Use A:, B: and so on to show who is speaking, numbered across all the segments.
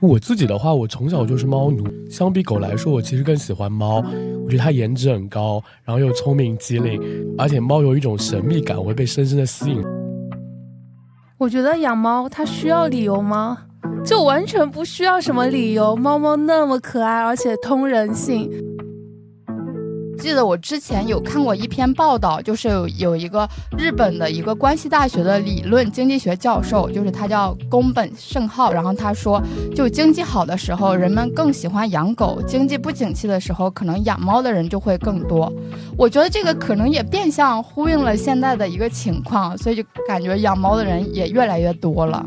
A: 我自己的话，我从小就是猫奴。相比狗来说，我其实更喜欢猫。我觉得它颜值很高，然后又聪明机灵，而且猫有一种神秘感，我会被深深的吸引。
B: 我觉得养猫它需要理由吗？就完全不需要什么理由。猫猫那么可爱，而且通人性。
C: 记得我之前有看过一篇报道，就是有有一个日本的一个关西大学的理论经济学教授，就是他叫宫本胜浩，然后他说，就经济好的时候，人们更喜欢养狗；经济不景气的时候，可能养猫的人就会更多。我觉得这个可能也变相呼应了现在的一个情况，所以就感觉养猫的人也越来越多了。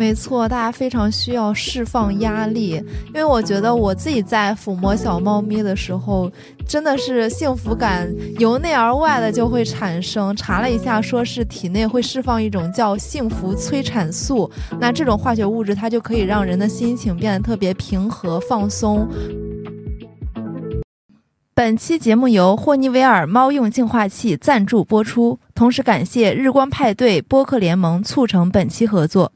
D: 没错，大家非常需要释放压力，因为我觉得我自己在抚摸小猫咪的时候，真的是幸福感由内而外的就会产生。查了一下，说是体内会释放一种叫幸福催产素，那这种化学物质它就可以让人的心情变得特别平和放松。本期节目由霍尼韦尔猫用净化器赞助播出，同时感谢日光派对播客联盟促成本期合作。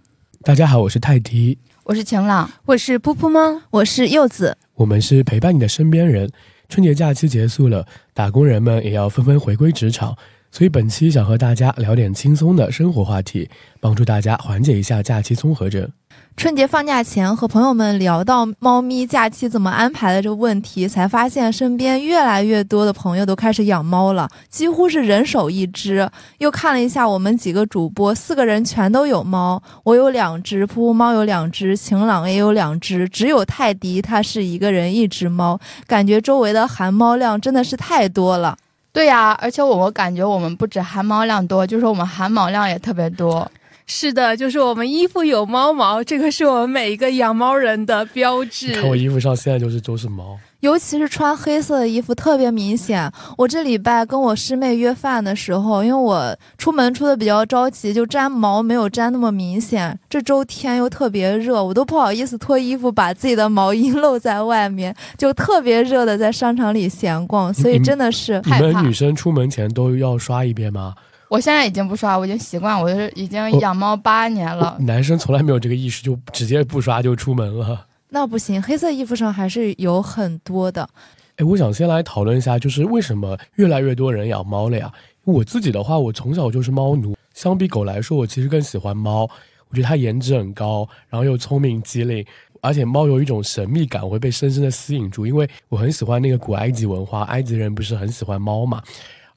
A: 大家好，我是泰迪，
C: 我是晴朗，
B: 我是噗噗猫，
D: 我是柚子，
A: 我们是陪伴你的身边人。春节假期结束了，打工人们也要纷纷回归职场，所以本期想和大家聊点轻松的生活话题，帮助大家缓解一下假期综合症。
D: 春节放假前和朋友们聊到猫咪假期怎么安排的这个问题，才发现身边越来越多的朋友都开始养猫了，几乎是人手一只。又看了一下我们几个主播，四个人全都有猫，我有两只，噗噗猫有两只，晴朗也有两只，只有泰迪他是一个人一只猫，感觉周围的含猫量真的是太多了。
C: 对呀，而且我们感觉我们不止含毛量多，就是我们含毛量也特别多。
B: 是的，就是我们衣服有猫毛，这个是我们每一个养猫人的标志。
A: 看我衣服上现在就是都是毛，
D: 尤其是穿黑色的衣服特别明显。我这礼拜跟我师妹约饭的时候，因为我出门出的比较着急，就粘毛没有粘那么明显。这周天又特别热，我都不好意思脱衣服把自己的毛衣露在外面，就特别热的在商场里闲逛，所以真的是
A: 你们女生出门前都要刷一遍吗？
C: 我现在已经不刷，我已经习惯，我就是已经养猫八年了。
A: 男生从来没有这个意识，就直接不刷就出门了。
D: 那不行，黑色衣服上还是有很多的。
A: 哎，我想先来讨论一下，就是为什么越来越多人养猫了呀？我自己的话，我从小就是猫奴。相比狗来说，我其实更喜欢猫。我觉得它颜值很高，然后又聪明机灵，而且猫有一种神秘感，会被深深的吸引住。因为我很喜欢那个古埃及文化，埃及人不是很喜欢猫嘛？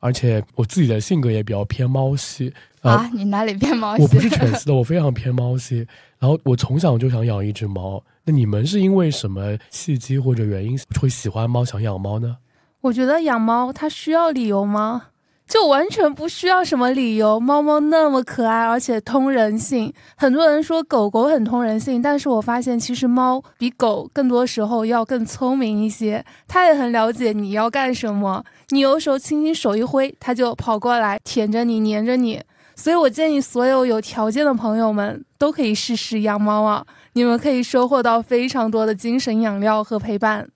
A: 而且我自己的性格也比较偏猫系
C: 啊，你哪里偏猫系？
A: 我不是犬系的，我非常偏猫系。然后我从小就想养一只猫。那你们是因为什么契机或者原因会喜欢猫、想养猫呢？
B: 我觉得养猫它需要理由吗？就完全不需要什么理由。猫猫那么可爱，而且通人性。很多人说狗狗很通人性，但是我发现其实猫比狗更多时候要更聪明一些。它也很了解你要干什么，你有时候轻轻手一挥，它就跑过来舔着你，黏着你。所以我建议所有有条件的朋友们都可以试试养猫啊，你们可以收获到非常多的精神养料和陪伴。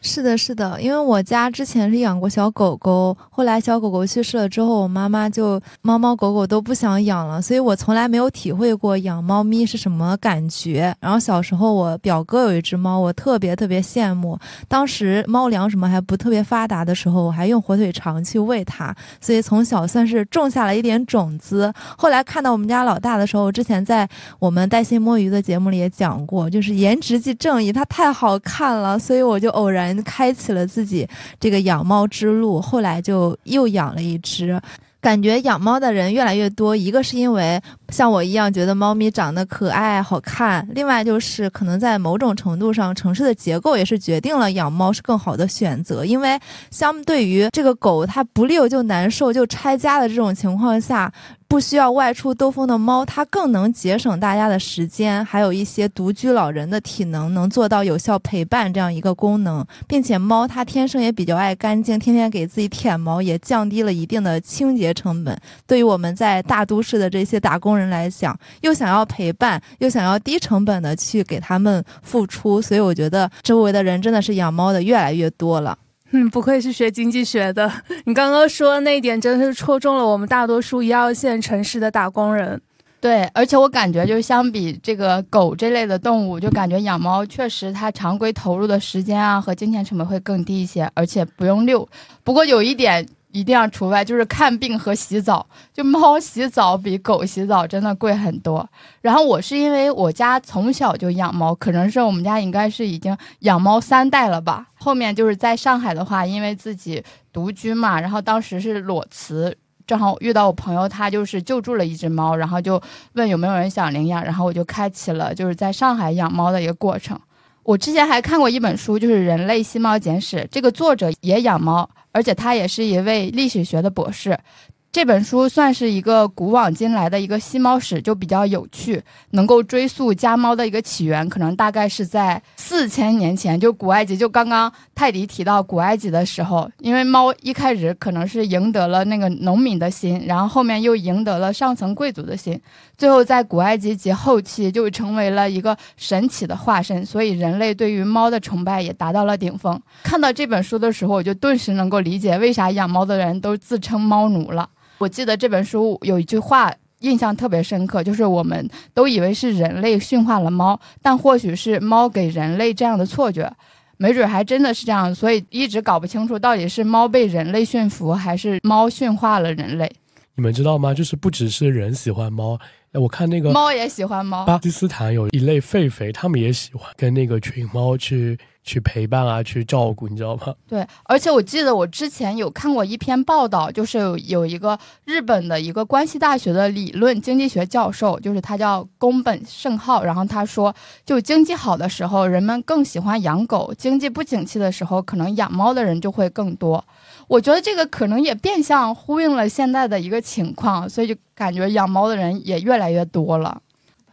D: 是的，是的，因为我家之前是养过小狗狗，后来小狗狗去世了之后，我妈妈就猫猫狗狗都不想养了，所以我从来没有体会过养猫咪是什么感觉。然后小时候我表哥有一只猫，我特别特别羡慕。当时猫粮什么还不特别发达的时候，我还用火腿肠去喂它，所以从小算是种下了一点种子。后来看到我们家老大的时候，之前在我们带薪摸鱼的节目里也讲过，就是颜值即正义，它太好看了，所以我就偶然。开启了自己这个养猫之路，后来就又养了一只。感觉养猫的人越来越多，一个是因为像我一样觉得猫咪长得可爱好看，另外就是可能在某种程度上，城市的结构也是决定了养猫是更好的选择。因为相对于这个狗，它不遛就难受就拆家的这种情况下。不需要外出兜风的猫，它更能节省大家的时间，还有一些独居老人的体能，能做到有效陪伴这样一个功能，并且猫它天生也比较爱干净，天天给自己舔毛，也降低了一定的清洁成本。对于我们在大都市的这些打工人来讲，又想要陪伴，又想要低成本的去给他们付出，所以我觉得周围的人真的是养猫的越来越多了。
B: 嗯，不愧是学经济学的。你刚刚说那一点，真的是戳中了我们大多数一二线城市的打工人。
C: 对，而且我感觉就是相比这个狗这类的动物，就感觉养猫确实它常规投入的时间啊和金钱成本会更低一些，而且不用遛。不过有一点一定要除外，就是看病和洗澡。就猫洗澡比狗洗澡真的贵很多。然后我是因为我家从小就养猫，可能是我们家应该是已经养猫三代了吧。后面就是在上海的话，因为自己独居嘛，然后当时是裸辞。正好遇到我朋友，他就是救助了一只猫，然后就问有没有人想领养，然后我就开启了就是在上海养猫的一个过程。我之前还看过一本书，就是《人类吸猫简史》，这个作者也养猫，而且他也是一位历史学的博士。这本书算是一个古往今来的一个吸猫史，就比较有趣，能够追溯家猫的一个起源，可能大概是在四千年前，就古埃及。就刚刚泰迪提到古埃及的时候，因为猫一开始可能是赢得了那个农民的心，然后后面又赢得了上层贵族的心，最后在古埃及及后期就成为了一个神奇的化身，所以人类对于猫的崇拜也达到了顶峰。看到这本书的时候，我就顿时能够理解为啥养猫的人都自称猫奴了。我记得这本书有一句话印象特别深刻，就是我们都以为是人类驯化了猫，但或许是猫给人类这样的错觉，没准还真的是这样，所以一直搞不清楚到底是猫被人类驯服，还是猫驯化了人类。
A: 你们知道吗？就是不只是人喜欢猫，我看那个
C: 猫也喜欢猫。
A: 巴基斯坦有一类狒狒，他们也喜欢跟那个群猫去。去陪伴啊，去照顾，你知道吗？
C: 对，而且我记得我之前有看过一篇报道，就是有一个日本的一个关西大学的理论经济学教授，就是他叫宫本胜浩，然后他说，就经济好的时候，人们更喜欢养狗；经济不景气的时候，可能养猫的人就会更多。我觉得这个可能也变相呼应了现在的一个情况，所以就感觉养猫的人也越来越多了。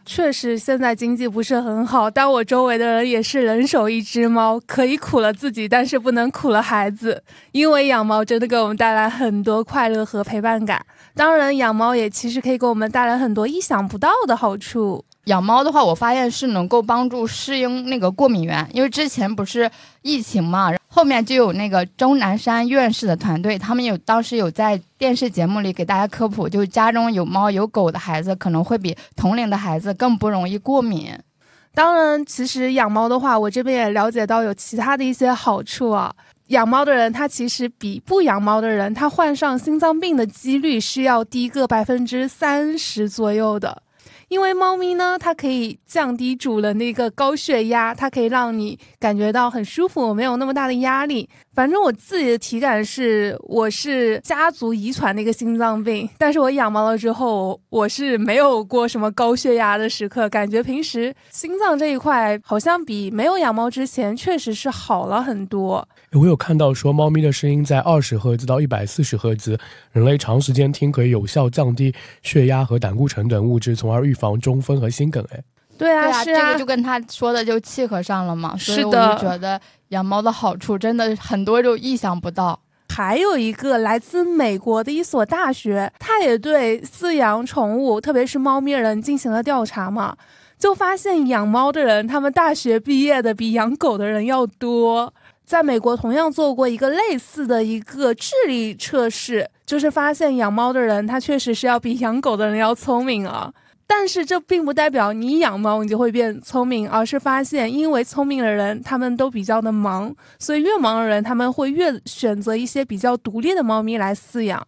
B: 确实，现在经济不是很好，但我周围的人也是人手一只猫，可以苦了自己，但是不能苦了孩子。因为养猫真的给我们带来很多快乐和陪伴感。当然，养猫也其实可以给我们带来很多意想不到的好处。
C: 养猫的话，我发现是能够帮助适应那个过敏源，因为之前不是疫情嘛，后面就有那个钟南山院士的团队，他们有当时有在电视节目里给大家科普，就是家中有猫有狗的孩子可能会比同龄的孩子更不容易过敏。
B: 当然，其实养猫的话，我这边也了解到有其他的一些好处啊。养猫的人，他其实比不养猫的人，他患上心脏病的几率是要低个百分之三十左右的。因为猫咪呢，它可以降低主人的一个高血压，它可以让你感觉到很舒服，没有那么大的压力。反正我自己的体感是，我是家族遗传的一个心脏病，但是我养猫了之后，我是没有过什么高血压的时刻，感觉平时心脏这一块好像比没有养猫之前确实是好了很多。
A: 我有看到说，猫咪的声音在二十赫兹到一百四十赫兹，人类长时间听可以有效降低血压和胆固醇等物质，从而预防中风和心梗。哎。
B: 对啊，是
C: 啊，这个就跟他说的就契合上了嘛。所以我就觉得养猫的好处真的很多，就意想不到。
B: 还有一个来自美国的一所大学，他也对饲养宠物，特别是猫咪人进行了调查嘛，就发现养猫的人，他们大学毕业的比养狗的人要多。在美国同样做过一个类似的一个智力测试，就是发现养猫的人，他确实是要比养狗的人要聪明啊。但是这并不代表你养猫你就会变聪明，而是发现因为聪明的人他们都比较的忙，所以越忙的人他们会越选择一些比较独立的猫咪来饲养。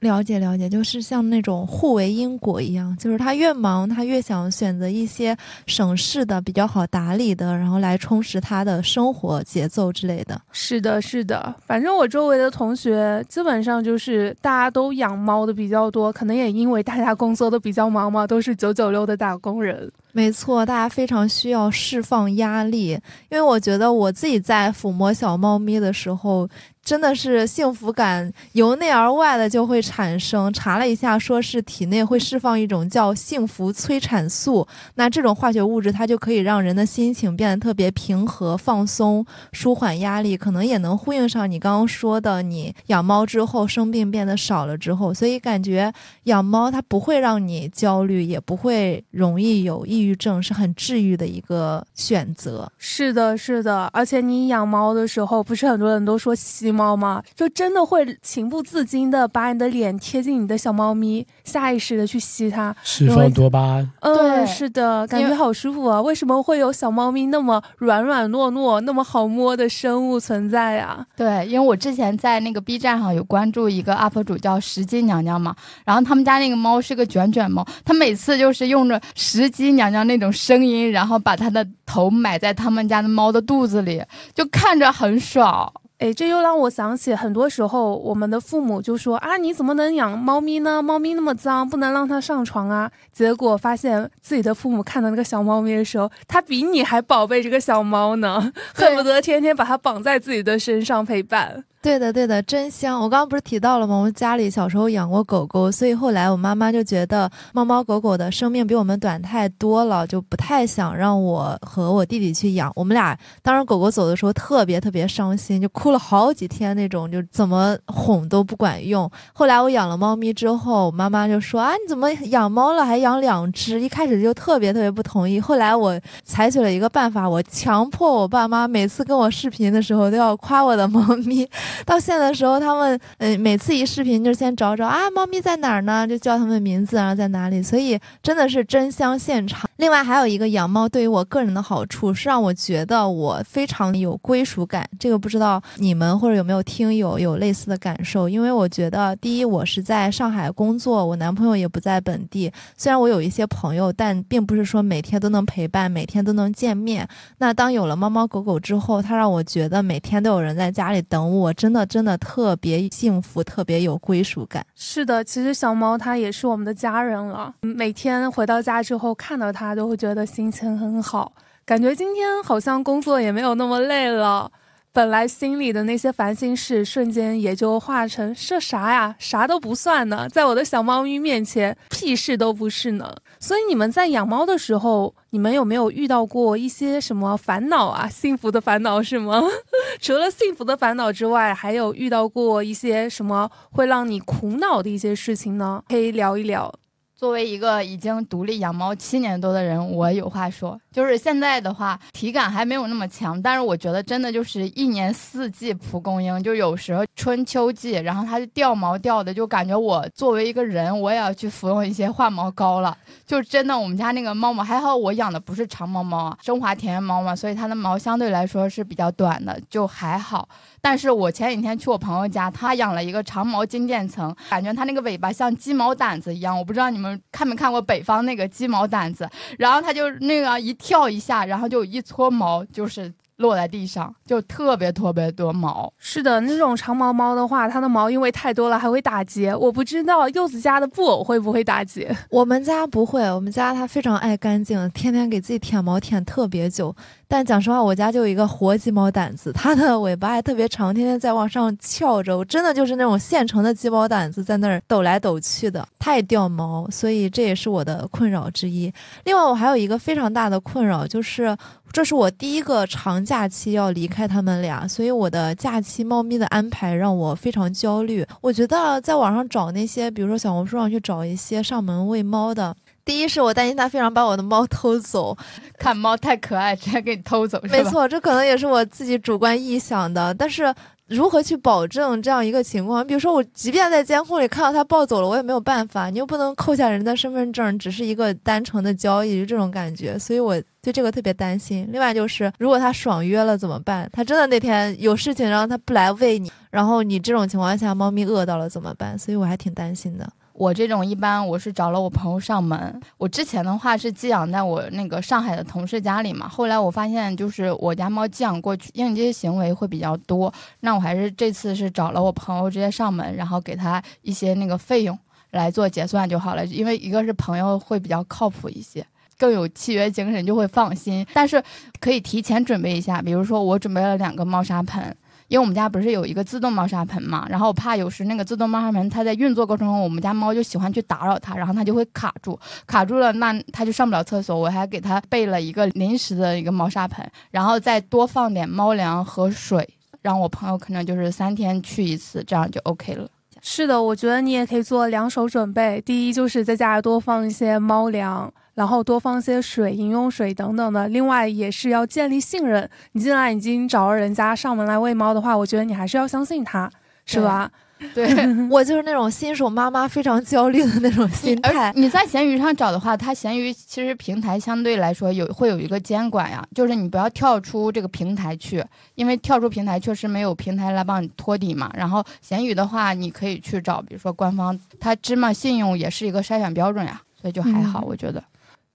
D: 了解了解，就是像那种互为因果一样，就是他越忙，他越想选择一些省事的、比较好打理的，然后来充实他的生活节奏之类的。
B: 是的，是的，反正我周围的同学基本上就是大家都养猫的比较多，可能也因为大家工作都比较忙嘛，都是九九六的打工人。
D: 没错，大家非常需要释放压力，因为我觉得我自己在抚摸小猫咪的时候。真的是幸福感由内而外的就会产生。查了一下，说是体内会释放一种叫幸福催产素，那这种化学物质它就可以让人的心情变得特别平和、放松、舒缓压力，可能也能呼应上你刚刚说的，你养猫之后生病变得少了之后，所以感觉养猫它不会让你焦虑，也不会容易有抑郁症，是很治愈的一个选择。
B: 是的，是的，而且你养猫的时候，不是很多人都说吸。猫吗？就真的会情不自禁的把你的脸贴近你的小猫咪，下意识的去吸它，
A: 释放多巴胺。
B: 嗯，
C: 对
B: 是的，感觉好舒服啊！为什么会有小猫咪那么软软糯糯、那么好摸的生物存在呀？
C: 对，因为我之前在那个 B 站上有关注一个 UP 主叫石矶娘娘嘛，然后他们家那个猫是个卷卷猫，它每次就是用着石矶娘娘那种声音，然后把它的头埋在他们家的猫的肚子里，就看着很爽。
B: 哎，这又让我想起，很多时候我们的父母就说啊，你怎么能养猫咪呢？猫咪那么脏，不能让它上床啊。结果发现自己的父母看到那个小猫咪的时候，他比你还宝贝这个小猫呢，恨不得天天把它绑在自己的身上陪伴。
D: 对的，对的，真香！我刚刚不是提到了吗？我们家里小时候养过狗狗，所以后来我妈妈就觉得猫猫狗狗的生命比我们短太多了，就不太想让我和我弟弟去养。我们俩当时狗狗走的时候特别特别伤心，就哭了好几天那种，就怎么哄都不管用。后来我养了猫咪之后，我妈妈就说啊，你怎么养猫了还养两只？一开始就特别特别不同意。后来我采取了一个办法，我强迫我爸妈每次跟我视频的时候都要夸我的猫咪。到现的时候，他们嗯、每次一视频就先找找啊，猫咪在哪儿呢？就叫他们名字，然后在哪里。所以真的是真香现场。另外还有一个养猫对于我个人的好处是让我觉得我非常有归属感。这个不知道你们或者有没有听友有类似的感受？因为我觉得第一，我是在上海工作，我男朋友也不在本地。虽然我有一些朋友，但并不是说每天都能陪伴，每天都能见面。那当有了猫猫狗狗之后，它让我觉得每天都有人在家里等我，真的真的特别幸福，特别有归属感。
B: 是的，其实小猫它也是我们的家人了。每天回到家之后看到它，都会觉得心情很好，感觉今天好像工作也没有那么累了。本来心里的那些烦心事，瞬间也就化成这啥呀，啥都不算呢，在我的小猫咪面前，屁事都不是呢。所以你们在养猫的时候，你们有没有遇到过一些什么烦恼啊？幸福的烦恼是吗？除了幸福的烦恼之外，还有遇到过一些什么会让你苦恼的一些事情呢？可以聊一聊。
C: 作为一个已经独立养猫七年多的人，我有话说。就是现在的话，体感还没有那么强，但是我觉得真的就是一年四季蒲公英，就有时候春秋季，然后它就掉毛掉的，就感觉我作为一个人，我也要去服用一些化毛膏了。就真的，我们家那个猫毛还好，我养的不是长毛猫啊，中华田园猫嘛，所以它的毛相对来说是比较短的，就还好。但是我前几天去我朋友家，他养了一个长毛金渐层，感觉它那个尾巴像鸡毛掸子一样。我不知道你们看没看过北方那个鸡毛掸子，然后它就那个一跳一下，然后就一撮毛就是落在地上，就特别特别多毛。
B: 是的，那种长毛猫的话，它的毛因为太多了还会打结。我不知道柚子家的布偶会不会打结。
D: 我们家不会，我们家它非常爱干净，天天给自己舔毛舔特别久。但讲实话，我家就有一个活鸡毛掸子，它的尾巴还特别长，天天在往上翘着。我真的就是那种现成的鸡毛掸子，在那儿抖来抖去的，太掉毛，所以这也是我的困扰之一。另外，我还有一个非常大的困扰，就是这是我第一个长假期要离开他们俩，所以我的假期猫咪的安排让我非常焦虑。我觉得在网上找那些，比如说小红书上去找一些上门喂猫的。第一是我担心它非常把我的猫偷走，
C: 看猫太可爱，直接给你偷走，
D: 没错，这可能也是我自己主观臆想的。但是如何去保证这样一个情况？比如说我即便在监控里看到它抱走了，我也没有办法，你又不能扣下人的身份证，只是一个单纯的交易，就这种感觉。所以我对这个特别担心。另外就是，如果它爽约了怎么办？它真的那天有事情，然后它不来喂你，然后你这种情况下，猫咪饿到了怎么办？所以我还挺担心的。
C: 我这种一般我是找了我朋友上门。我之前的话是寄养在我那个上海的同事家里嘛，后来我发现就是我家猫寄养过去应激行为会比较多，那我还是这次是找了我朋友直接上门，然后给他一些那个费用来做结算就好了。因为一个是朋友会比较靠谱一些，更有契约精神，就会放心。但是可以提前准备一下，比如说我准备了两个猫砂盆。因为我们家不是有一个自动猫砂盆嘛，然后我怕有时那个自动猫砂盆它在运作过程中，我们家猫就喜欢去打扰它，然后它就会卡住，卡住了那它就上不了厕所。我还给它备了一个临时的一个猫砂盆，然后再多放点猫粮和水，让我朋友可能就是三天去一次，这样就 OK 了。
B: 是的，我觉得你也可以做两手准备。第一，就是在家里多放一些猫粮，然后多放一些水、饮用水等等的。另外，也是要建立信任。你既然已经找了人家上门来喂猫的话，我觉得你还是要相信他，是吧？
C: 对，
D: 我就是那种新手妈妈非常焦虑的那种心态。
C: 你在闲鱼上找的话，它闲鱼其实平台相对来说有会有一个监管呀，就是你不要跳出这个平台去，因为跳出平台确实没有平台来帮你托底嘛。然后闲鱼的话，你可以去找，比如说官方，它芝麻信用也是一个筛选标准呀，所以就还好，我觉得。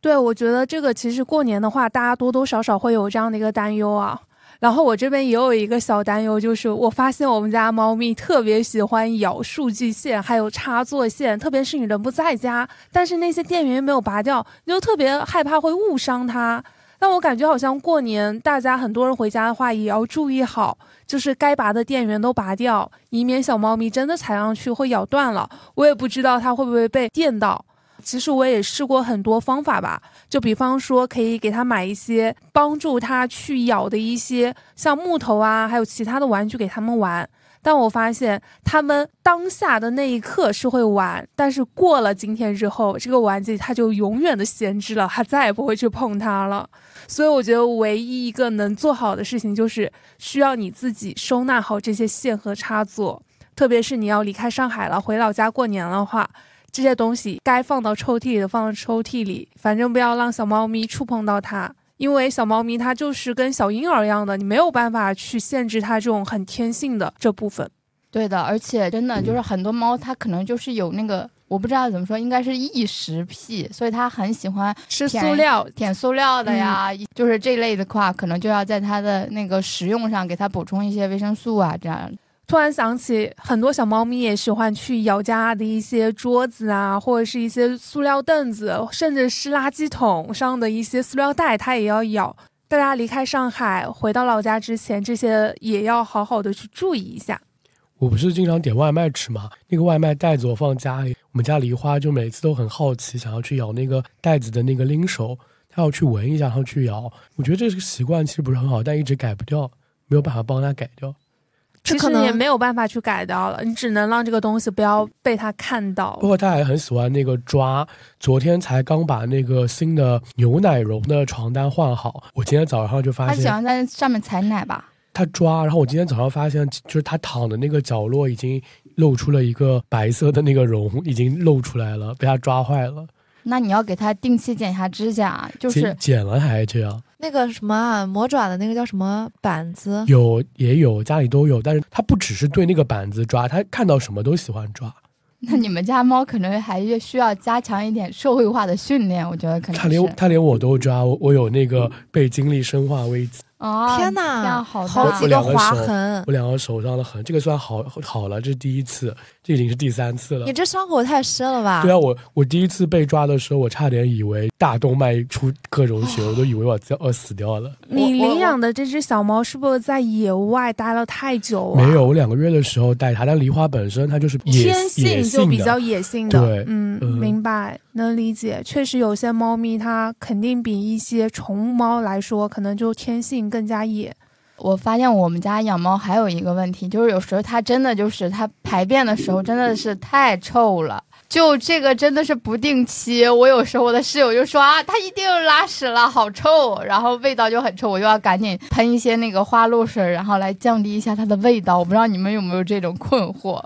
B: 对，我觉得这个其实过年的话，大家多多少少会有这样的一个担忧啊。然后我这边也有一个小担忧，就是我发现我们家猫咪特别喜欢咬数据线，还有插座线，特别是你人不在家，但是那些电源没有拔掉，你就特别害怕会误伤它。但我感觉好像过年大家很多人回家的话，也要注意好，就是该拔的电源都拔掉，以免小猫咪真的踩上去会咬断了。我也不知道它会不会被电到。其实我也试过很多方法吧，就比方说可以给他买一些帮助他去咬的一些像木头啊，还有其他的玩具给他们玩。但我发现他们当下的那一刻是会玩，但是过了今天之后，这个玩具它就永远的闲置了，他再也不会去碰它了。所以我觉得唯一一个能做好的事情就是需要你自己收纳好这些线和插座，特别是你要离开上海了，回老家过年的话。这些东西该放到抽屉里的放到抽屉里，反正不要让小猫咪触碰到它，因为小猫咪它就是跟小婴儿一样的，你没有办法去限制它这种很天性的这部分。
C: 对的，而且真的就是很多猫它可能就是有那个，我不知道怎么说，应该是异食癖，所以它很喜欢
B: 吃塑料、
C: 舔塑料的呀，就是这类的话，可能就要在它的那个食用上给它补充一些维生素啊，这样。
B: 突然想起，很多小猫咪也喜欢去咬家的一些桌子啊，或者是一些塑料凳子，甚至是垃圾桶上的一些塑料袋，它也要咬。大家离开上海回到老家之前，这些也要好好的去注意一下。
A: 我不是经常点外卖吃吗？那个外卖袋子我放家里，我们家梨花就每次都很好奇，想要去咬那个袋子的那个拎手，它要去闻一下，然后去咬。我觉得这是个习惯其实不是很好，但一直改不掉，没有办法帮它改掉。
B: 其实也没有办法去改掉了，你只能让这个东西不要被他看到。
A: 不过他还很喜欢那个抓，昨天才刚把那个新的牛奶绒的床单换好，我今天早上就发现
C: 他喜欢在上面踩奶吧。
A: 他抓，然后我今天早上发现，就是他躺的那个角落已经露出了一个白色的那个绒，已经露出来了，被他抓坏了。
C: 那你要给它定期剪一下指甲，就是
A: 剪了还这样。
D: 那个什么啊，魔爪的那个叫什么板子？
A: 有也有，家里都有，但是它不只是对那个板子抓，它看到什么都喜欢抓。
C: 那你们家猫可能还需要加强一点社会化的训练，我觉得可能。
A: 它连它连我都抓，我我有那个被经历生化危机。
C: 哦，
D: 天哪，
C: 好好
D: 几个划痕，
A: 我两个手上的痕，这个算好好了，这是第一次，这已经是第三次了。
D: 你这伤口太深了吧？
A: 对啊，我我第一次被抓的时候，我差点以为大动脉出各种血，我都以为我要死掉了。
B: 你领养的这只小猫是不是在野外待了太久
A: 啊？没有，我两个月的时候带它，但梨花本身它就是
B: 天性就比较野性的，
A: 对，
B: 嗯，明白。能理解，确实有些猫咪它肯定比一些宠物猫来说，可能就天性更加野。
C: 我发现我们家养猫还有一个问题，就是有时候它真的就是它排便的时候真的是太臭了，就这个真的是不定期。我有时候我的室友就说啊，它一定拉屎了，好臭，然后味道就很臭，我就要赶紧喷一些那个花露水，然后来降低一下它的味道。我不知道你们有没有这种困惑。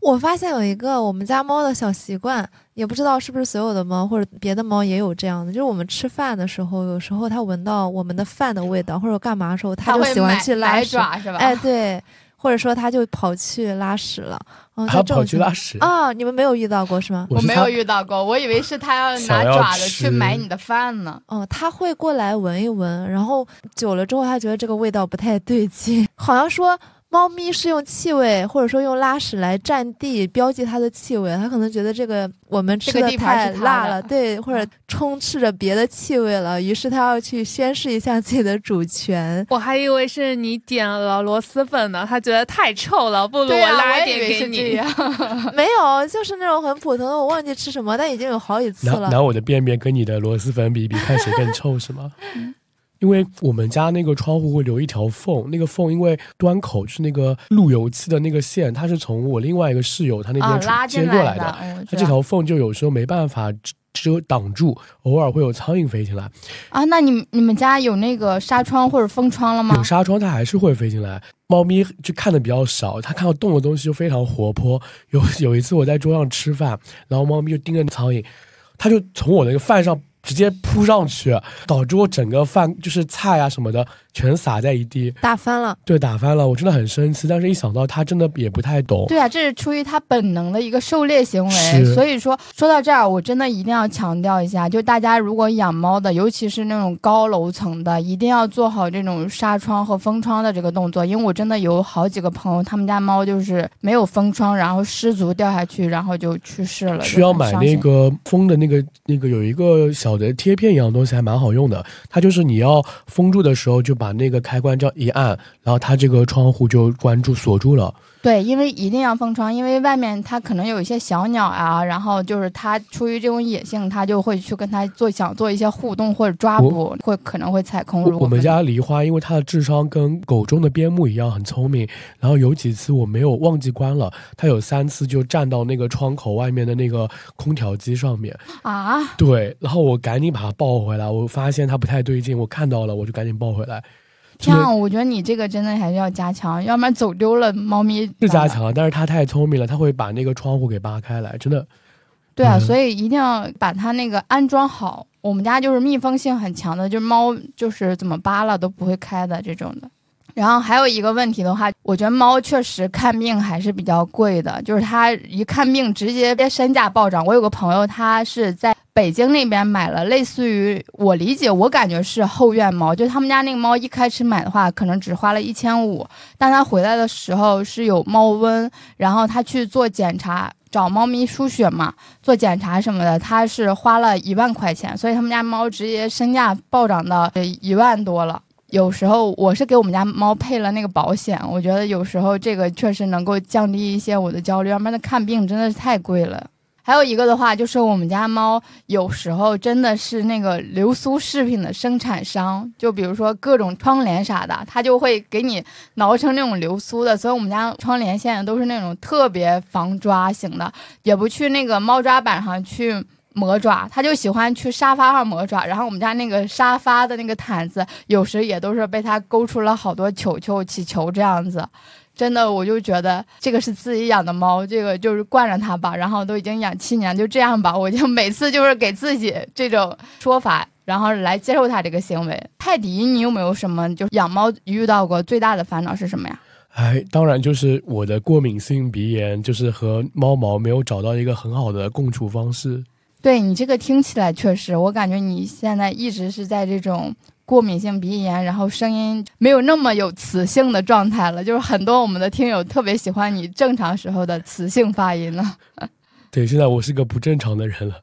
D: 我发现有一个我们家猫的小习惯，也不知道是不是所有的猫或者别的猫也有这样的，就是我们吃饭的时候，有时候它闻到我们的饭的味道或者干嘛的时候，它就喜欢去拉屎，
C: 是吧？
D: 哎，对，或者说它就跑去拉屎了。
A: 它跑去拉屎
D: 啊？你们没有遇到过是吗？
C: 我没有遇到过，我以为是它要拿爪子去买你的饭呢。
D: 哦，它会过来闻一闻，然后久了之后，它觉得这个味道不太对劲，好像说。猫咪是用气味或者说用拉屎来占地标记它的气味，它可能觉得这个我们吃的太辣了，对，或者充斥着别的气味了，于是它要去宣示一下自己的主权。
B: 我还以为是你点了螺蛳粉呢，它觉得太臭了，不如我拉一点给你。
D: 没有，就是那种很普通的，我忘记吃什么，但已经有好几次了。
A: 拿我的便便跟你的螺蛳粉比比，看谁更臭是吗？因为我们家那个窗户会留一条缝，那个缝因为端口就是那个路由器的那个线，它是从我另外一个室友他那边接过来的，它这条缝就有时候没办法遮挡住，偶尔会有苍蝇飞进来。
C: 啊，那你你们家有那个纱窗或者封窗了吗？
A: 有纱窗，它还是会飞进来。猫咪就看的比较少，它看到动的东西就非常活泼。有有一次我在桌上吃饭，然后猫咪就盯着苍蝇，它就从我那个饭上。直接扑上去，导致我整个饭就是菜啊什么的全洒在一地，
D: 打翻了。
A: 对，打翻了，我真的很生气。但是一想到他真的也不太懂。
C: 对啊，这是出于他本能的一个狩猎行为。所以说，说到这儿，我真的一定要强调一下，就大家如果养猫的，尤其是那种高楼层的，一定要做好这种纱窗和封窗的这个动作。因为我真的有好几个朋友，他们家猫就是没有封窗，然后失足掉下去，然后就去世了。
A: 需要买那个封的那个那个有一个小。的贴片一样东西还蛮好用的，它就是你要封住的时候，就把那个开关这样一按，然后它这个窗户就关住锁住了。
C: 对，因为一定要封窗，因为外面它可能有一些小鸟啊，然后就是它出于这种野性，它就会去跟它做想做一些互动或者抓捕，会可能会踩空。
A: 我们家梨花因为它的智商跟狗中的边牧一样很聪明，然后有几次我没有忘记关了，它有三次就站到那个窗口外面的那个空调机上面
C: 啊。
A: 对，然后我赶紧把它抱回来，我发现它不太对劲，我看到了，我就赶紧抱回来。
C: 这样，我觉得你这个真的还是要加强，要不然走丢了猫咪。
A: 是加强，但是它太聪明了，它会把那个窗户给扒开来，真的。
C: 对啊，所以一定要把它那个安装好。我们家就是密封性很强的，就是猫就是怎么扒了都不会开的这种的。然后还有一个问题的话，我觉得猫确实看病还是比较贵的，就是它一看病直接身价暴涨。我有个朋友，他是在北京那边买了类似于我理解，我感觉是后院猫，就他们家那个猫一开始买的话，可能只花了一千五，但他回来的时候是有猫瘟，然后他去做检查，找猫咪输血嘛，做检查什么的，他是花了一万块钱，所以他们家猫直接身价暴涨到一万多了。有时候我是给我们家猫配了那个保险，我觉得有时候这个确实能够降低一些我的焦虑，要不然它看病真的是太贵了。还有一个的话，就是我们家猫有时候真的是那个流苏饰品的生产商，就比如说各种窗帘啥的，它就会给你挠成那种流苏的，所以我们家窗帘现在都是那种特别防抓型的，也不去那个猫抓板上去。磨爪，它就喜欢去沙发上磨爪，然后我们家那个沙发的那个毯子，有时也都是被它勾出了好多球球、气球这样子。真的，我就觉得这个是自己养的猫，这个就是惯着它吧。然后都已经养七年，就这样吧。我就每次就是给自己这种说法，然后来接受它这个行为。泰迪，你有没有什么就养猫遇到过最大的烦恼是什么呀？
A: 哎，当然就是我的过敏性鼻炎，就是和猫毛没有找到一个很好的共处方式。
C: 对你这个听起来确实，我感觉你现在一直是在这种过敏性鼻炎，然后声音没有那么有磁性的状态了。就是很多我们的听友特别喜欢你正常时候的磁性发音了。
A: 对，现在我是个不正常的人了。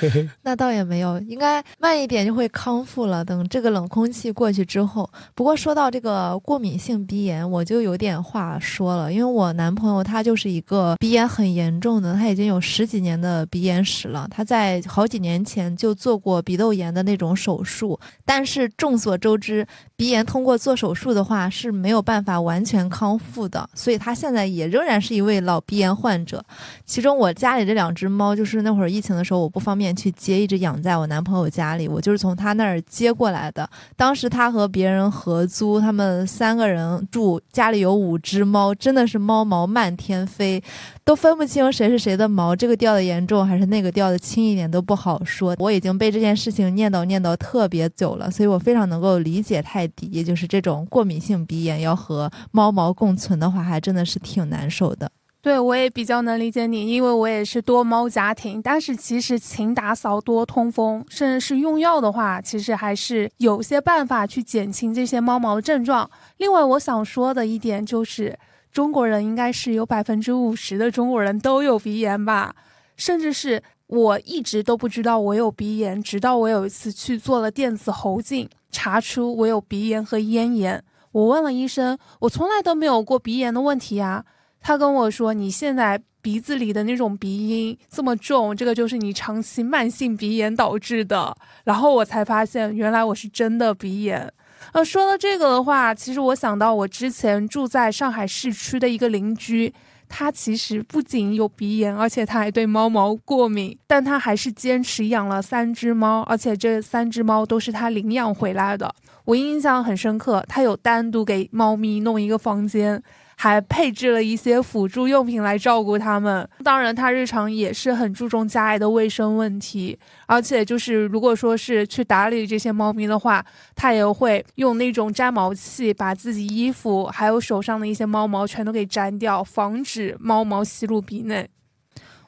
D: 那倒也没有，应该慢一点就会康复了。等这个冷空气过去之后，不过说到这个过敏性鼻炎，我就有点话说了。因为我男朋友他就是一个鼻炎很严重的，他已经有十几年的鼻炎史了。他在好几年前就做过鼻窦炎的那种手术，但是众所周知，鼻炎通过做手术的话是没有办法完全康复的，所以他现在也仍然是一位老鼻炎患者。其中我家家里这两只猫，就是那会儿疫情的时候。我不方便去接，一直养在我男朋友家里。我就是从他那儿接过来的。当时他和别人合租，他们三个人住，家里有五只猫，真的是猫毛漫天飞，都分不清谁是谁的毛，这个掉的严重还是那个掉的轻一点都不好说。我已经被这件事情念叨念叨特别久了，所以我非常能够理解泰迪，就是这种过敏性鼻炎要和猫毛共存的话，还真的是挺难受的。
B: 对，我也比较能理解你，因为我也是多猫家庭。但是其实勤打扫、多通风，甚至是用药的话，其实还是有些办法去减轻这些猫毛症状。另外，我想说的一点就是，中国人应该是有百分之五十的中国人都有鼻炎吧？甚至是我一直都不知道我有鼻炎，直到我有一次去做了电子喉镜，查出我有鼻炎和咽炎。我问了医生，我从来都没有过鼻炎的问题啊。他跟我说：“你现在。”鼻子里的那种鼻音这么重，这个就是你长期慢性鼻炎导致的。然后我才发现，原来我是真的鼻炎。呃，说到这个的话，其实我想到我之前住在上海市区的一个邻居。他其实不仅有鼻炎，而且他还对猫毛过敏，但他还是坚持养了三只猫，而且这三只猫都是他领养回来的。我印象很深刻，他有单独给猫咪弄一个房间。还配置了一些辅助用品来照顾它们。当然，他日常也是很注重家里的卫生问题，而且就是如果说是去打理这些猫咪的话，他也会用那种粘毛器把自己衣服还有手上的一些猫毛全都给粘掉，防止猫毛吸入鼻内。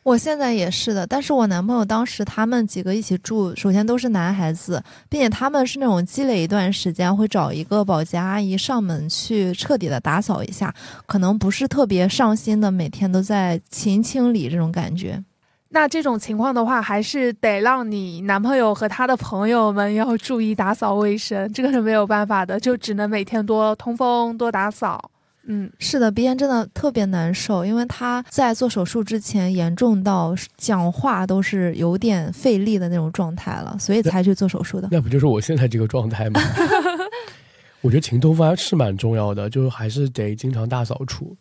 D: 我现在也是的，但是我男朋友当时他们几个一起住，首先都是男孩子，并且他们是那种积累一段时间会找一个保洁阿姨上门去彻底的打扫一下，可能不是特别上心的，每天都在勤清理这种感觉。
B: 那这种情况的话，还是得让你男朋友和他的朋友们要注意打扫卫生，这个是没有办法的，就只能每天多通风、多打扫。嗯，
D: 是的，鼻炎真的特别难受，因为他在做手术之前严重到讲话都是有点费力的那种状态了，所以才去做手术的。
A: 那不就是我现在这个状态吗？我觉得勤头发是蛮重要的，就是还是得经常大扫除。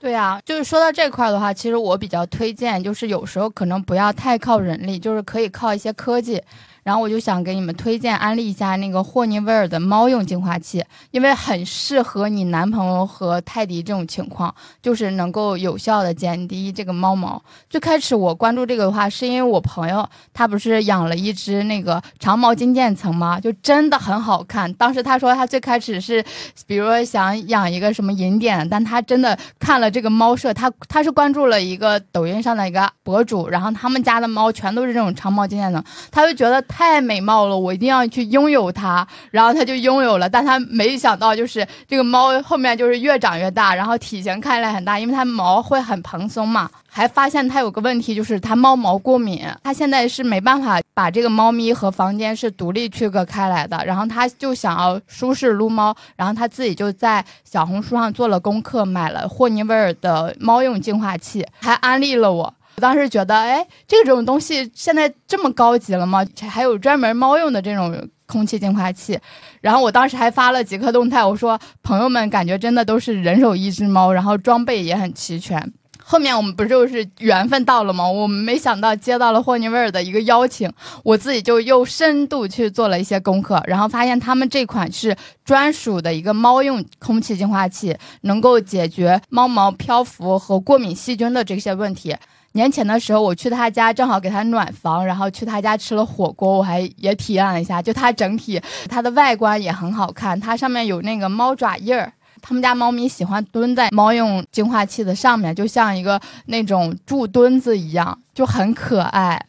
C: 对啊，就是说到这块的话，其实我比较推荐，就是有时候可能不要太靠人力，就是可以靠一些科技。然后我就想给你们推荐安利一下那个霍尼韦尔的猫用净化器，因为很适合你男朋友和泰迪这种情况，就是能够有效的减低这个猫毛。最开始我关注这个的话，是因为我朋友他不是养了一只那个长毛金渐层吗？就真的很好看。当时他说他最开始是，比如说想养一个什么银点，但他真的看了这个猫舍，他他是关注了一个抖音上的一个博主，然后他们家的猫全都是这种长毛金渐层，他就觉得。太美貌了，我一定要去拥有它。然后他就拥有了，但他没想到，就是这个猫后面就是越长越大，然后体型看来很大，因为它毛会很蓬松嘛。还发现它有个问题，就是它猫毛过敏。他现在是没办法把这个猫咪和房间是独立区隔开来的。然后他就想要舒适撸猫，然后他自己就在小红书上做了功课，买了霍尼韦尔的猫用净化器，还安利了我。我当时觉得，哎，这种东西现在这么高级了吗？还有专门猫用的这种空气净化器。然后我当时还发了几个动态，我说朋友们，感觉真的都是人手一只猫，然后装备也很齐全。后面我们不就是缘分到了吗？我们没想到接到了霍尼韦尔的一个邀请，我自己就又深度去做了一些功课，然后发现他们这款是专属的一个猫用空气净化器，能够解决猫毛漂浮和过敏细菌的这些问题。年前的时候，我去他家，正好给他暖房，然后去他家吃了火锅，我还也体验了一下。就它整体，它的外观也很好看，它上面有那个猫爪印儿。他们家猫咪喜欢蹲在猫用净化器的上面，就像一个那种柱墩子一样，就很可爱。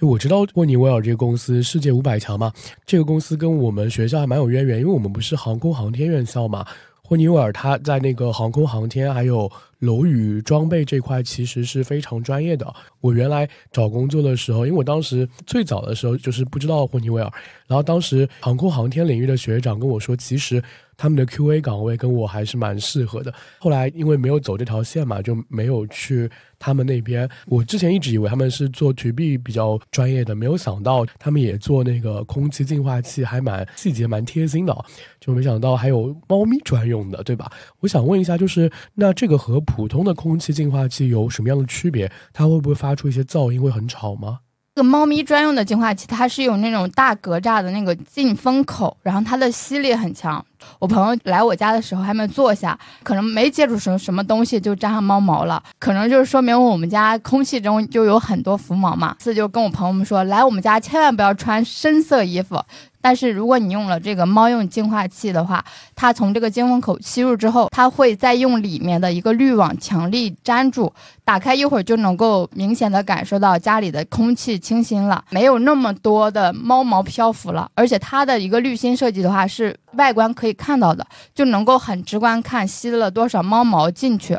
A: 我知道霍尼韦尔这个公司世界五百强嘛，这个公司跟我们学校还蛮有渊源，因为我们不是航空航天院校嘛。霍尼韦尔他在那个航空航天还有。楼宇装备这块其实是非常专业的。我原来找工作的时候，因为我当时最早的时候就是不知道霍尼韦尔，然后当时航空航天领域的学长跟我说，其实他们的 QA 岗位跟我还是蛮适合的。后来因为没有走这条线嘛，就没有去他们那边。我之前一直以为他们是做 To B 比较专业的，没有想到他们也做那个空气净化器，还蛮细节蛮贴心的。就没想到还有猫咪专用的，对吧？我想问一下，就是那这个和普通的空气净化器有什么样的区别？它会不会发出一些噪音，会很吵吗？
C: 个猫咪专用的净化器，它是有那种大格栅的那个进风口，然后它的吸力很强。我朋友来我家的时候还没坐下，可能没接触什么什么东西就沾上猫毛了，可能就是说明我们家空气中就有很多浮毛嘛。所以就跟我朋友们说，来我们家千万不要穿深色衣服。但是如果你用了这个猫用净化器的话，它从这个进风口吸入之后，它会再用里面的一个滤网强力粘住，打开一会儿就能够明显的感受到家里的空气清新了，没有那么多的猫毛漂浮了。而且它的一个滤芯设计的话，是外观可以看到的，就能够很直观看吸了多少猫毛进去。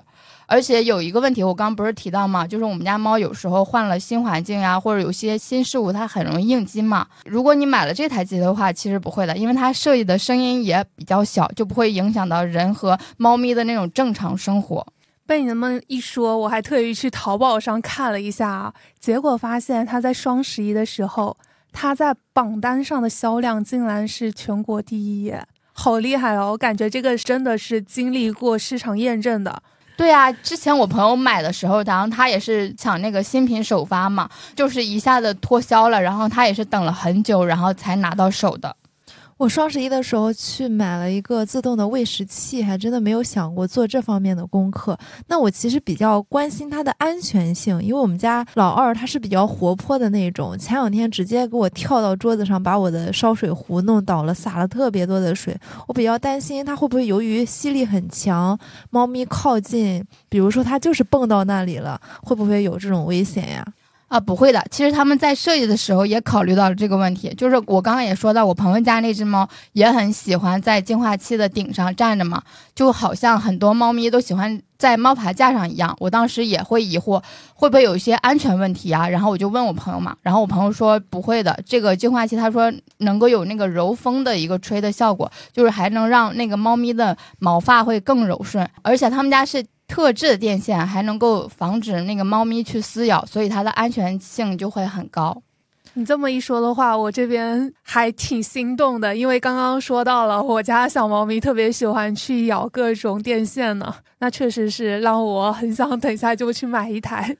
C: 而且有一个问题，我刚刚不是提到吗？就是我们家猫有时候换了新环境呀，或者有些新事物，它很容易应激嘛。如果你买了这台机的话，其实不会的，因为它设计的声音也比较小，就不会影响到人和猫咪的那种正常生活。
B: 被你们一说，我还特意去淘宝上看了一下，结果发现它在双十一的时候，它在榜单上的销量竟然是全国第一，好厉害哦！我感觉这个真的是经历过市场验证的。
C: 对啊，之前我朋友买的时候，然后他也是抢那个新品首发嘛，就是一下子脱销了，然后他也是等了很久，然后才拿到手的。
D: 我双十一的时候去买了一个自动的喂食器，还真的没有想过做这方面的功课。那我其实比较关心它的安全性，因为我们家老二他是比较活泼的那种，前两天直接给我跳到桌子上，把我的烧水壶弄倒了，洒了特别多的水。我比较担心它会不会由于吸力很强，猫咪靠近，比如说它就是蹦到那里了，会不会有这种危险呀？
C: 啊，不会的。其实他们在设计的时候也考虑到了这个问题。就是我刚刚也说到，我朋友家那只猫也很喜欢在净化器的顶上站着嘛，就好像很多猫咪都喜欢在猫爬架上一样。我当时也会疑惑，会不会有一些安全问题啊？然后我就问我朋友嘛，然后我朋友说不会的，这个净化器他说能够有那个柔风的一个吹的效果，就是还能让那个猫咪的毛发会更柔顺，而且他们家是。特制的电线还能够防止那个猫咪去撕咬，所以它的安全性就会很高。
B: 你这么一说的话，我这边还挺心动的，因为刚刚说到了我家小猫咪特别喜欢去咬各种电线呢，那确实是让我很想等一下就去买一台。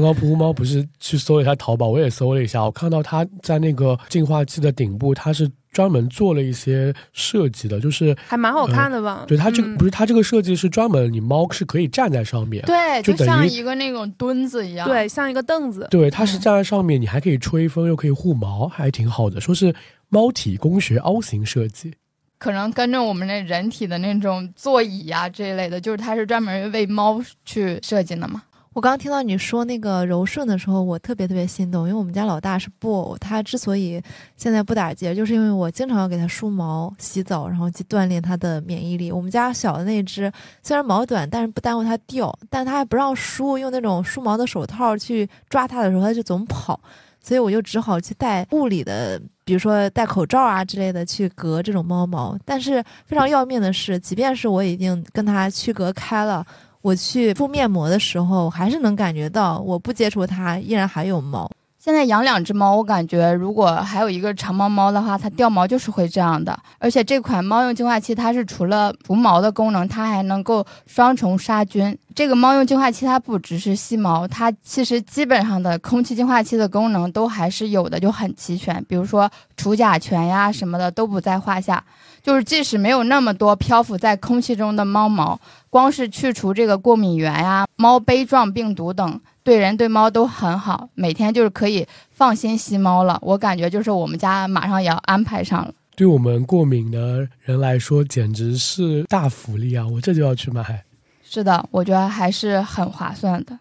A: 刚刚噗噗猫不是去搜了一下淘宝，我也搜了一下，我看到它在那个净化器的顶部，它是。专门做了一些设计的，就是
B: 还蛮好看的吧？
A: 对，它这个不是它这个设计是专门，你猫是可以站在上面，
C: 对，
A: 就
C: 像一个那种墩子一样，
B: 对，像一个凳子。
A: 对，它是站在上面，你还可以吹风，又可以护毛，还挺好的。说是猫体工学凹形设计，
C: 可能跟着我们那人体的那种座椅呀这一类的，就是它是专门为猫去设计的嘛。
D: 我刚听到你说那个柔顺的时候，我特别特别心动，因为我们家老大是布偶，他之所以现在不打结，就是因为我经常要给他梳毛、洗澡，然后去锻炼他的免疫力。我们家小的那只虽然毛短，但是不耽误它掉，但它还不让梳，用那种梳毛的手套去抓它的时候，它就总跑，所以我就只好去戴物理的，比如说戴口罩啊之类的去隔这种猫毛。但是非常要命的是，即便是我已经跟它区隔开了。我去敷面膜的时候，还是能感觉到，我不接触它，依然还有毛。
C: 现在养两只猫，我感觉如果还有一个长毛猫的话，它掉毛就是会这样的。而且这款猫用净化器，它是除了除毛的功能，它还能够双重杀菌。这个猫用净化器，它不只是吸毛，它其实基本上的空气净化器的功能都还是有的，就很齐全。比如说除甲醛呀什么的都不在话下。就是即使没有那么多漂浮在空气中的猫毛，光是去除这个过敏源呀、猫杯状病毒等，对人对猫都很好。每天就是可以放心吸猫了。我感觉就是我们家马上也要安排上了。
A: 对我们过敏的人来说，简直是大福利啊！我这就要去买。
C: 是的，我觉得还是很划算的。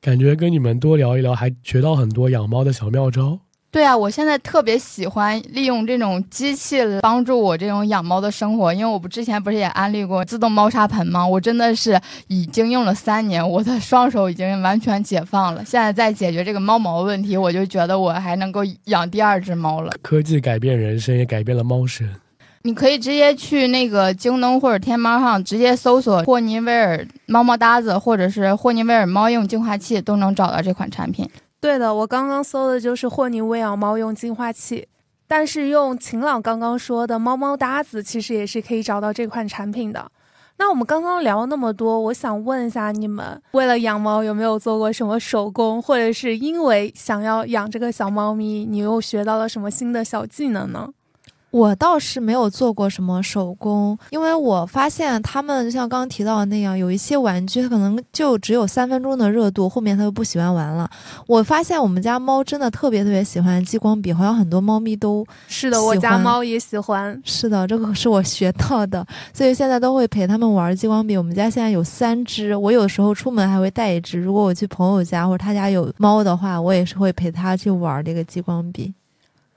A: 感觉跟你们多聊一聊，还学到很多养猫的小妙招。
C: 对啊，我现在特别喜欢利用这种机器帮助我这种养猫的生活，因为我不之前不是也安利过自动猫砂盆吗？我真的是已经用了三年，我的双手已经完全解放了。现在在解决这个猫毛问题，我就觉得我还能够养第二只猫了。
A: 科技改变人生，也改变了猫生。
C: 你可以直接去那个京东或者天猫上直接搜索霍尼韦尔猫猫搭子，或者是霍尼韦尔猫用净化器，都能找到这款产品。
B: 对的，我刚刚搜的就是霍尼喂养猫用净化器，但是用晴朗刚刚说的猫猫搭子，其实也是可以找到这款产品的。那我们刚刚聊了那么多，我想问一下你们，为了养猫有没有做过什么手工，或者是因为想要养这个小猫咪，你又学到了什么新的小技能呢？
D: 我倒是没有做过什么手工，因为我发现他们就像刚刚提到的那样，有一些玩具它可能就只有三分钟的热度，后面他就不喜欢玩了。我发现我们家猫真的特别特别喜欢激光笔，好像很多猫咪都
B: 是的，我家猫也喜欢。
D: 是的，这个是我学到的，所以现在都会陪他们玩激光笔。我们家现在有三只，我有时候出门还会带一只。如果我去朋友家或者他家有猫的话，我也是会陪他去玩这个激光笔。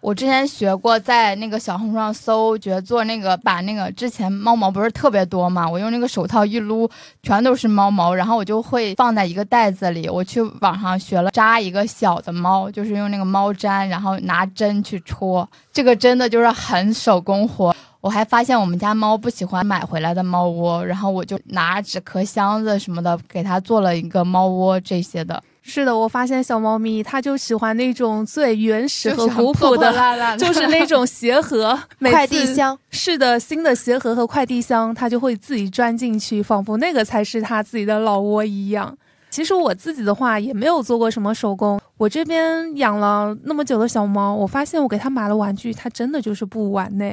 C: 我之前学过，在那个小红书上搜，觉得做那个把那个之前猫毛不是特别多嘛，我用那个手套一撸，全都是猫毛，然后我就会放在一个袋子里。我去网上学了扎一个小的猫，就是用那个猫毡，然后拿针去戳，这个真的就是很手工活。我还发现我们家猫不喜欢买回来的猫窝，然后我就拿纸壳箱子什么的给它做了一个猫窝这些的。
B: 是的，我发现小猫咪它就喜欢那种最原始和古朴的，就是那种鞋盒、
D: 快递箱。
B: 是的，新的鞋盒和快递箱，它就会自己钻进去，仿佛那个才是它自己的老窝一样。其实我自己的话也没有做过什么手工，我这边养了那么久的小猫，我发现我给它买了玩具，它真的就是不玩呢。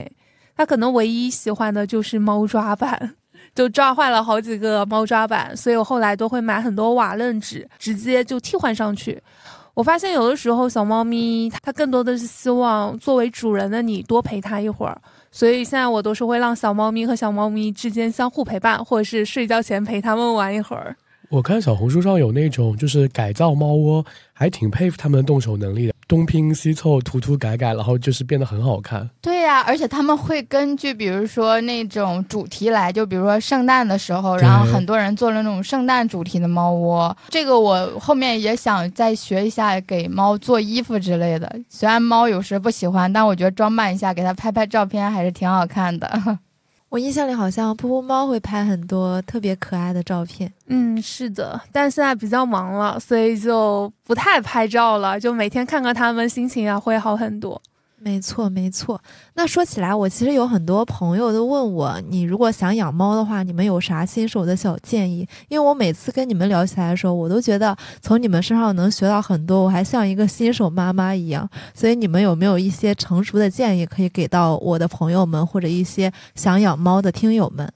B: 它可能唯一喜欢的就是猫抓板，就抓坏了好几个猫抓板，所以我后来都会买很多瓦楞纸，直接就替换上去。我发现有的时候小猫咪它更多的是希望作为主人的你多陪它一会儿，所以现在我都是会让小猫咪和小猫咪之间相互陪伴，或者是睡觉前陪它们玩一会儿。
A: 我看小红书上有那种就是改造猫窝，还挺佩服他们的动手能力的，东拼西凑、涂涂改改，然后就是变得很好看。
C: 对呀、而且他们会根据比如说那种主题来，就比如说圣诞的时候，然后很多人做了那种圣诞主题的猫窝。这个我后面也想再学一下，给猫做衣服之类的。虽然猫有时不喜欢，但我觉得装扮一下，给它拍拍照片还是挺好看的。
D: 我印象里好像噗噗猫会拍很多特别可爱的照片。
B: 嗯，是的，但现在比较忙了，所以就不太拍照了，就每天看看它们，心情也会好很多。
D: 没错，没错。那说起来，我其实有很多朋友都问我，你如果想养猫的话，你们有啥新手的小建议？因为我每次跟你们聊起来的时候，我都觉得从你们身上能学到很多，我还像一个新手妈妈一样。所以你们有没有一些成熟的建议可以给到我的朋友们，或者一些想养猫的听友们？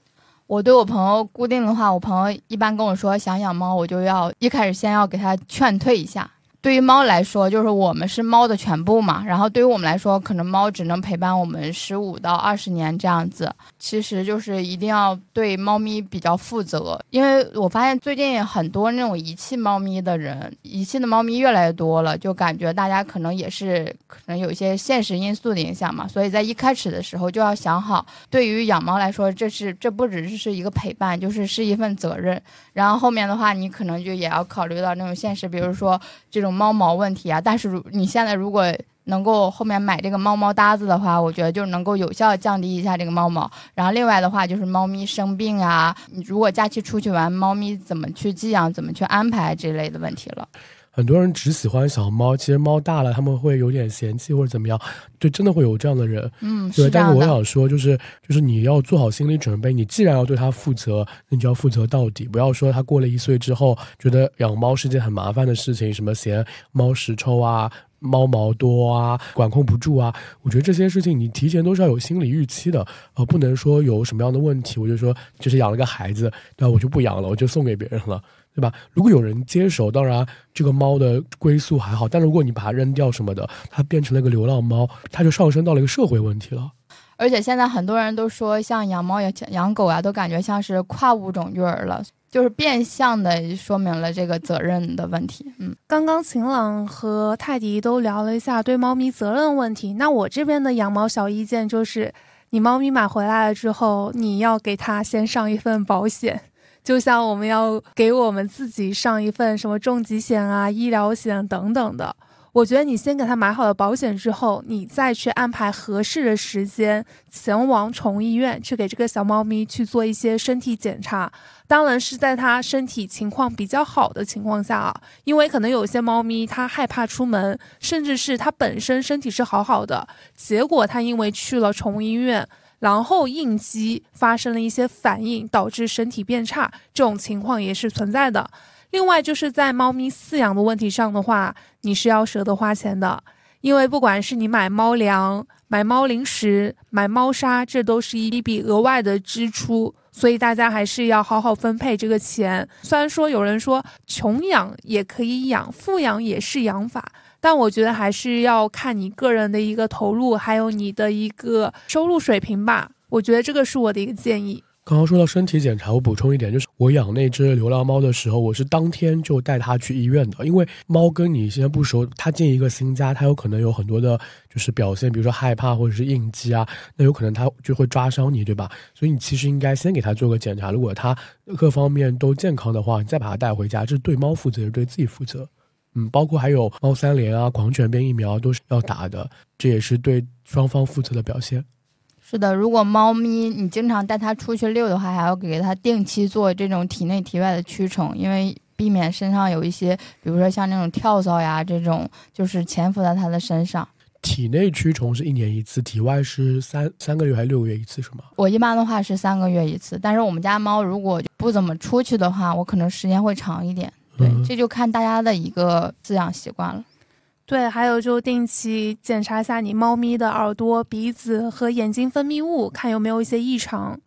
C: 我对我朋友固定的话，我朋友一般跟我说想养猫，我就要一开始先要给他劝退一下。对于猫来说，就是我们是猫的全部嘛。然后对于我们来说，可能猫只能陪伴我们十五到二十年这样子。其实就是一定要对猫咪比较负责，因为我发现最近很多那种遗弃猫咪的人，遗弃的猫咪越来越多了，就感觉大家可能也是可能有一些现实因素的影响嘛。所以在一开始的时候就要想好，对于养猫来说，这是这不只是一个陪伴，就是是一份责任。然后后面的话，你可能就也要考虑到那种现实，比如说这种猫毛问题啊。但是如你现在如果能够后面买这个猫猫搭子的话，我觉得就能够有效降低一下这个猫毛。然后另外的话就是猫咪生病啊，你如果假期出去玩，猫咪怎么去寄养、怎么去安排这类的问题了。
A: 很多人只喜欢小猫，其实猫大了他们会有点嫌弃或者怎么样，就真的会有这样的人。
C: 嗯，
A: 对，但是我。想说，就是就是你要做好心理准备，你既然要对它负责，你就要负责到底，不要说它过了一岁之后，觉得养猫是件很麻烦的事情，什么嫌猫屎臭啊。猫毛多啊，管控不住啊，我觉得这些事情你提前都是要有心理预期的，呃，不能说有什么样的问题，我就说就是养了个孩子，对吧？我就不养了，我就送给别人了，对吧？如果有人接手，当然这个猫的归宿还好，但如果你把它扔掉什么的，它变成了一个流浪猫，它就上升到了一个社会问题了。
C: 而且现在很多人都说，像养猫、养养狗啊，都感觉像是跨物种育儿了，就是变相的说明了这个责任的问题。嗯，
B: 刚刚晴朗和泰迪都聊了一下对猫咪责任问题，那我这边的养猫小意见就是，你猫咪买回来了之后，你要给它先上一份保险。就像我们要给我们自己上一份什么重疾险啊、医疗险等等的，我觉得你先给它买好了保险之后，你再去安排合适的时间前往宠物医院去给这个小猫咪去做一些身体检查。当然是在它身体情况比较好的情况下啊，因为可能有些猫咪它害怕出门，甚至是它本身身体是好好的，结果它因为去了宠物医院。然后应激发生了一些反应，导致身体变差，这种情况也是存在的。另外就是在猫咪饲养的问题上的话，你是要舍得花钱的，因为不管是你买猫粮、买猫零食、买猫砂，这都是一笔额外的支出，所以大家还是要好好分配这个钱。虽然说有人说穷养也可以养，富养也是养法。但我觉得还是要看你个人的一个投入，还有你的一个收入水平吧。我觉得这个是我的一个建议。
A: 刚刚说到身体检查，我补充一点，就是我养那只流浪猫的时候，我是当天就带它去医院的，因为猫跟你现在不熟，它进一个新家，它有可能有很多的，就是表现，比如说害怕或者是应激啊，那有可能它就会抓伤你，对吧？所以你其实应该先给它做个检查，如果它各方面都健康的话，你再把它带回家，这是对猫负责，也是对自己负责。嗯，包括还有猫三联啊、狂犬病疫苗都是要打的，这也是对双方负责的表现。
C: 是的，如果猫咪你经常带它出去遛的话，还要给它定期做这种体内体外的驱虫，因为避免身上有一些，比如说像那种跳蚤呀这种，就是潜伏在它的身上。
A: 体内驱虫是一年一次，体外是三三个月还是六个月一次，是吗？
C: 我一般的话是三个月一次，但是我们家猫如果不怎么出去的话，我可能时间会长一点。对，
A: 嗯
C: 这就看大家的一个饲养习惯了。
B: 对，还有就定期检查一下你猫咪的耳朵、鼻子和眼睛分泌物，看有没有一些异常。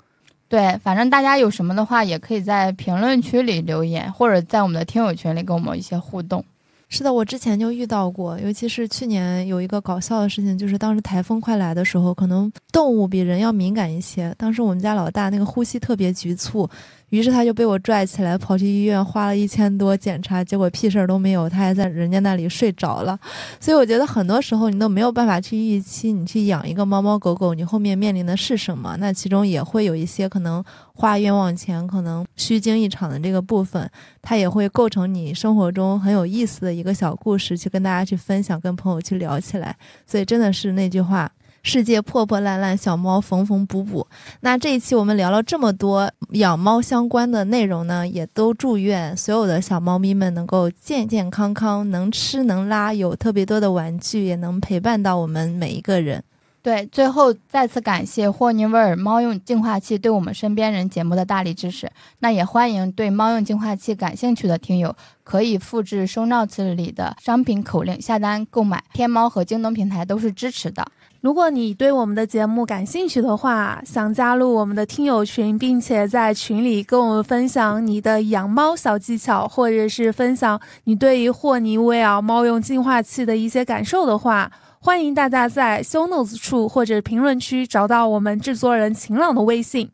C: 对，反正大家有什么的话，也可以在评论区里留言，或者在我们的听友群里跟我们一些互动。
D: 是的，我之前就遇到过，尤其是去年有一个搞笑的事情，就是当时台风快来的时候，可能动物比人要敏感一些。当时我们家老大那个呼吸特别局促，于是他就被我拽起来跑去医院，花了一千多检查，结果屁事儿都没有，他还在人家那里睡着了。所以我觉得很多时候你都没有办法去预期，你去养一个猫猫狗狗，你后面面临的是什么。那其中也会有一些可能花冤枉钱，可能虚惊一场的这个部分。它也会构成你生活中很有意思的一个小故事，去跟大家去分享，跟朋友去聊起来。所以真的是那句话。世界破破烂烂，小猫缝缝补补。那这一期我们聊了这么多养猫相关的内容呢，也都祝愿所有的小猫咪们能够健健康康，能吃能拉，有特别多的玩具，也能陪伴到我们每一个人。
C: 对，最后再次感谢霍尼韦尔猫用净化器对我们身边人节目的大力支持。那也欢迎对猫用净化器感兴趣的听友，可以复制收纳词里的商品口令下单购买，天猫和京东平台都是支持的。
B: 如果你对我们的节目感兴趣的话，想加入我们的听友群，并且在群里跟我们分享你的养猫小技巧，或者是分享你对于霍尼韦尔猫用净化器的一些感受的话，欢迎大家在 show notes 处或者评论区找到我们制作人晴朗的微信。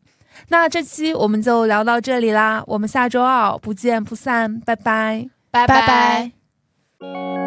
B: 那这期我们就聊到这里啦，我们下周二不见不散，拜拜。
C: 拜
D: 拜拜
C: 拜